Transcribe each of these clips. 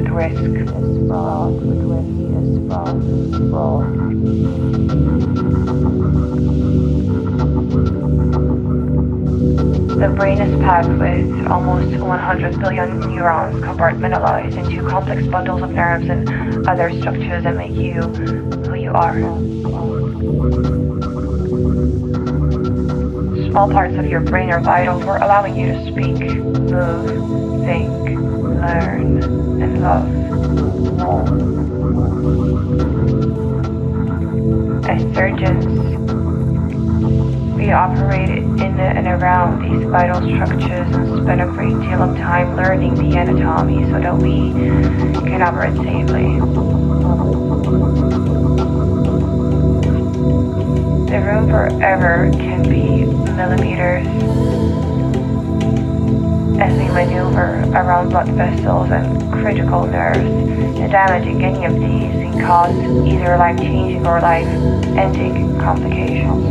with risk. Risk. The brain is packed with almost 100 billion neurons compartmentalized into complex bundles of nerves and other structures that make you who you are. Small parts of your brain are vital for allowing you to speak, move, think, learn, and love. As surgeons, we operate in and around these vital structures and spend a great deal of time learning the anatomy so that we can operate safely. The room forever can be millimeters as we maneuver around blood vessels and critical nerves, and damaging any of these can cause either life-changing or life-ending complications.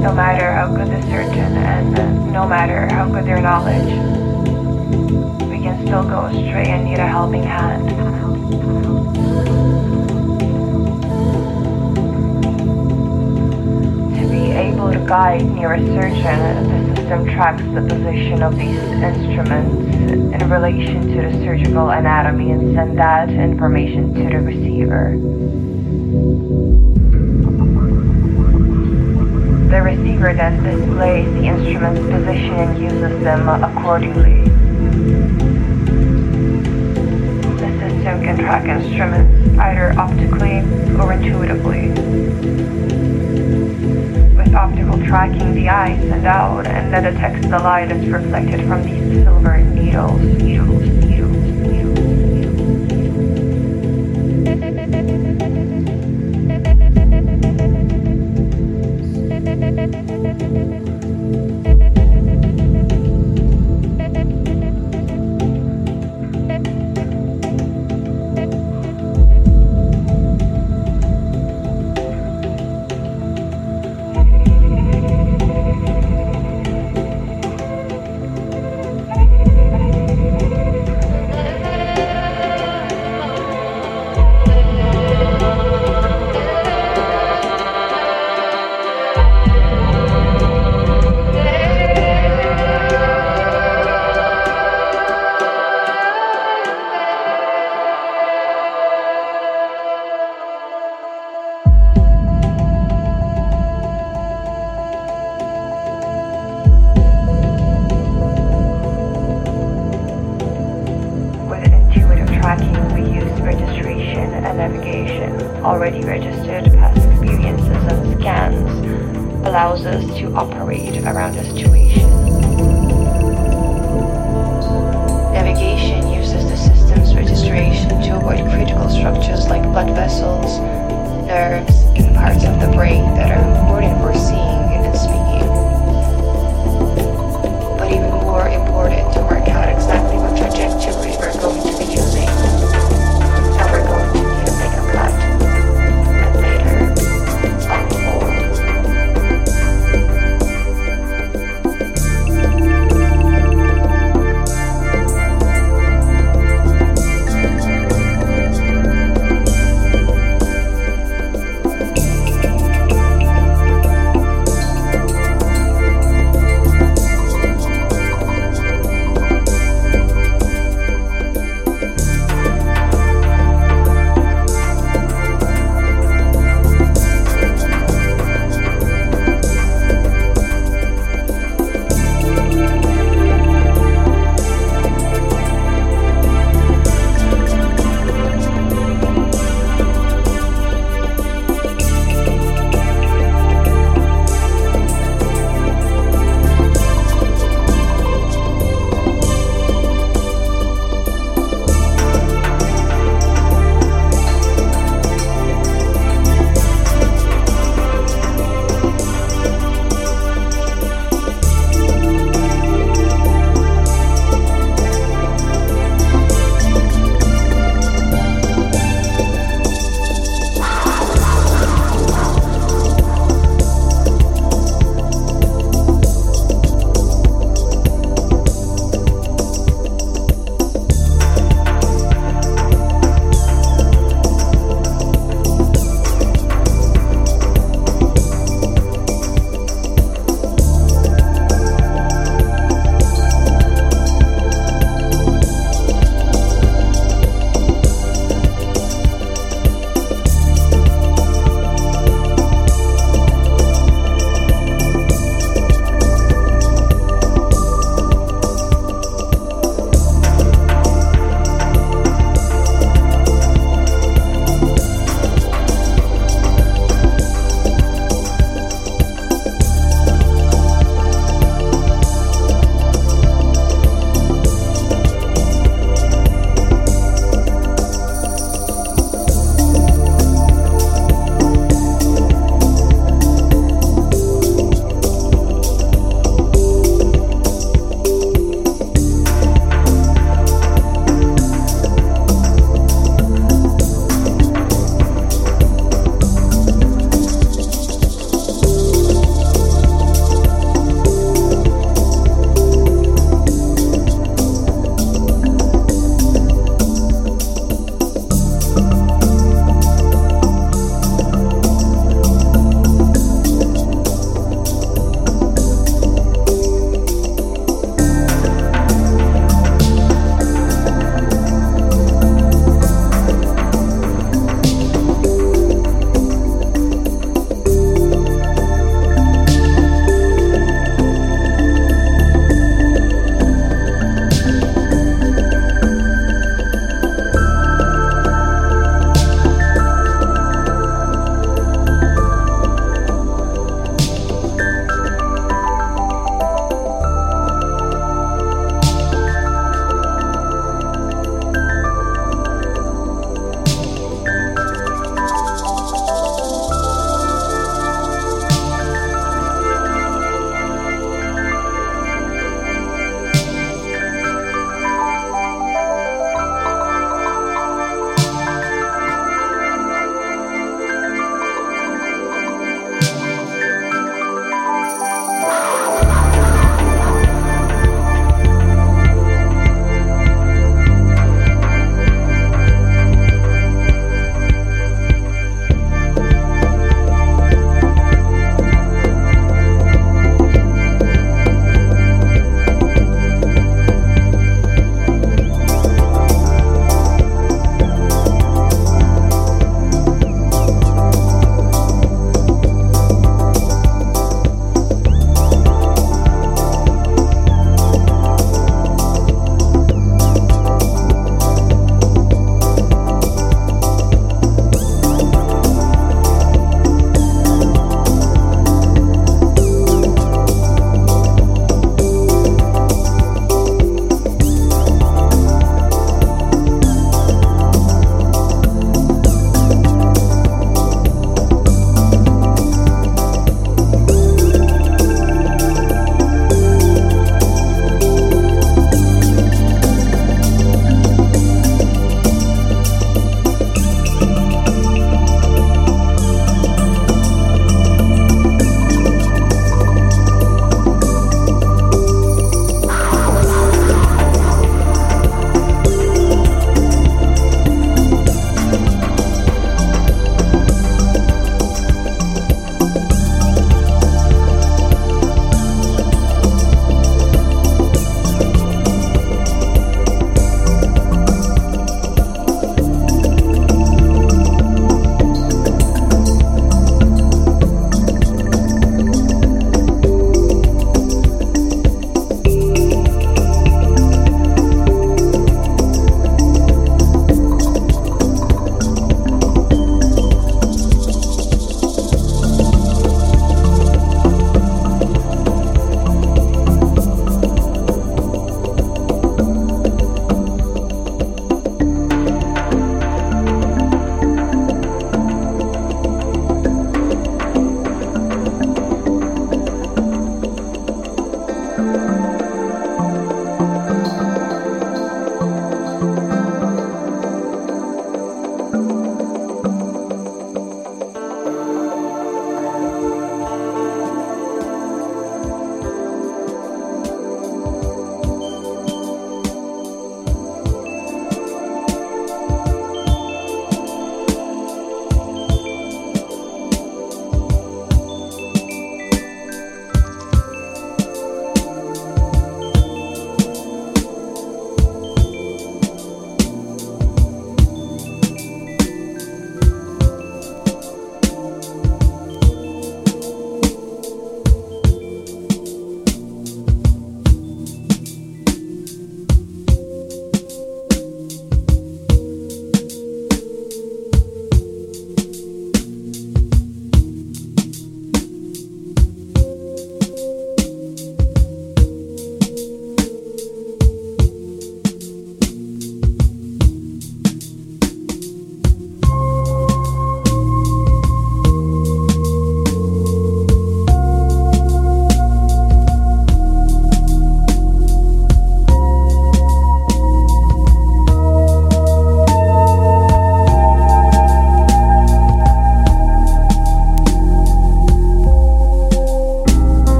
No matter how good the surgeon and no matter how good their knowledge, we can still go astray and need a helping hand. Able to guide neurosurgeon, the system tracks the position of these instruments in relation to the surgical anatomy and send that information to the receiver. The receiver then displays the instrument's position and uses them accordingly. The system can track instruments either optically or intuitively. With optical tracking, the eye sends out and that detects the light that's reflected from these silver needles, needles, needles. Nerves, and parts of the brain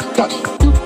got, got.